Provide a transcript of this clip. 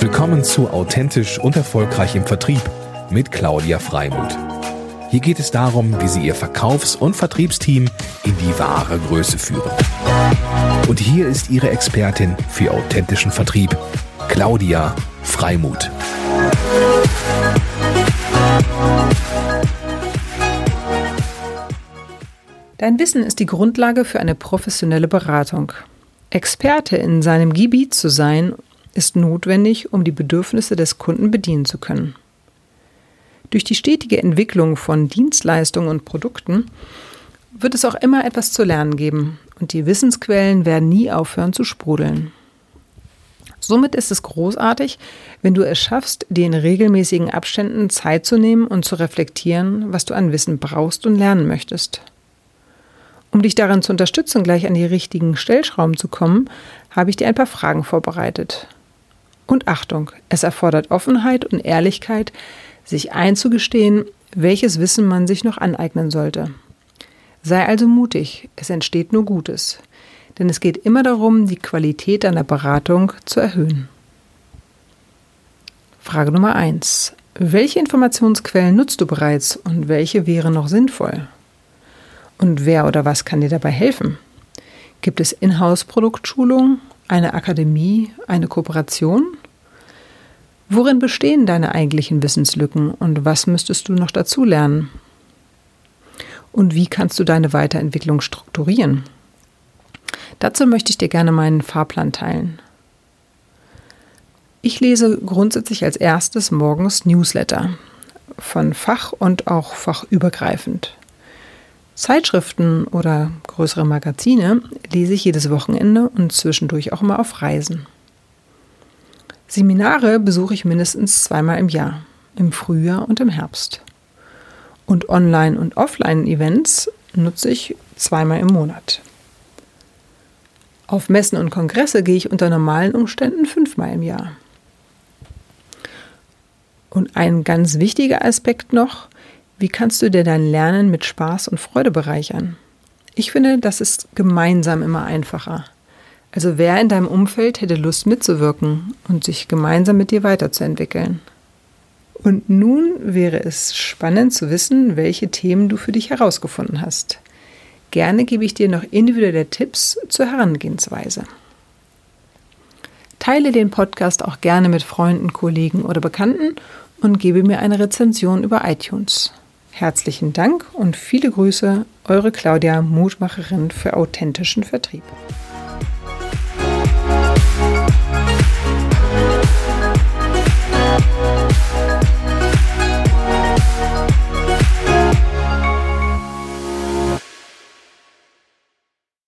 Willkommen zu Authentisch und Erfolgreich im Vertrieb mit Claudia Freimuth. Hier geht es darum, wie Sie Ihr Verkaufs- und Vertriebsteam in die wahre Größe führen. Und hier ist Ihre Expertin für authentischen Vertrieb, Claudia Freimuth. Dein Wissen ist die Grundlage für eine professionelle Beratung. Experte in seinem Gebiet zu sein ist notwendig, um die Bedürfnisse des Kunden bedienen zu können. Durch die stetige Entwicklung von Dienstleistungen und Produkten wird es auch immer etwas zu lernen geben und die Wissensquellen werden nie aufhören zu sprudeln. Somit ist es großartig, wenn du es schaffst, dir in regelmäßigen Abständen Zeit zu nehmen und zu reflektieren, was du an Wissen brauchst und lernen möchtest. Um dich darin zu unterstützen, gleich an die richtigen Stellschrauben zu kommen, habe ich dir ein paar Fragen vorbereitet. Und Achtung, es erfordert Offenheit und Ehrlichkeit, sich einzugestehen, welches Wissen man sich noch aneignen sollte. Sei also mutig, es entsteht nur Gutes, denn es geht immer darum, die Qualität deiner Beratung zu erhöhen. Frage Nummer 1. Welche Informationsquellen nutzt du bereits und welche wären noch sinnvoll? Und wer oder was kann dir dabei helfen? Gibt es Inhouse-Produktschulungen, eine Akademie, eine Kooperation? Worin bestehen deine eigentlichen Wissenslücken und was müsstest du noch dazu lernen? Und wie kannst du deine Weiterentwicklung strukturieren? Dazu möchte ich dir gerne meinen Fahrplan teilen. Ich lese grundsätzlich als erstes morgens Newsletter von Fach und auch fachübergreifend. Zeitschriften oder größere Magazine lese ich jedes Wochenende und zwischendurch auch mal auf Reisen. Seminare besuche ich mindestens zweimal im Jahr, im Frühjahr und im Herbst. Und Online- und Offline-Events nutze ich zweimal im Monat. Auf Messen und Kongresse gehe ich unter normalen Umständen fünfmal im Jahr. Und ein ganz wichtiger Aspekt noch, wie kannst du dir dein Lernen mit Spaß und Freude bereichern? Ich finde, das ist gemeinsam immer einfacher. Also wer in deinem Umfeld hätte Lust mitzuwirken und sich gemeinsam mit dir weiterzuentwickeln? Und nun wäre es spannend zu wissen, welche Themen du für dich herausgefunden hast. Gerne gebe ich dir noch individuelle Tipps zur Herangehensweise. Teile den Podcast auch gerne mit Freunden, Kollegen oder Bekannten und gebe mir eine Rezension über iTunes. Herzlichen Dank und viele Grüße, eure Claudia, Mutmacherin für authentischen Vertrieb.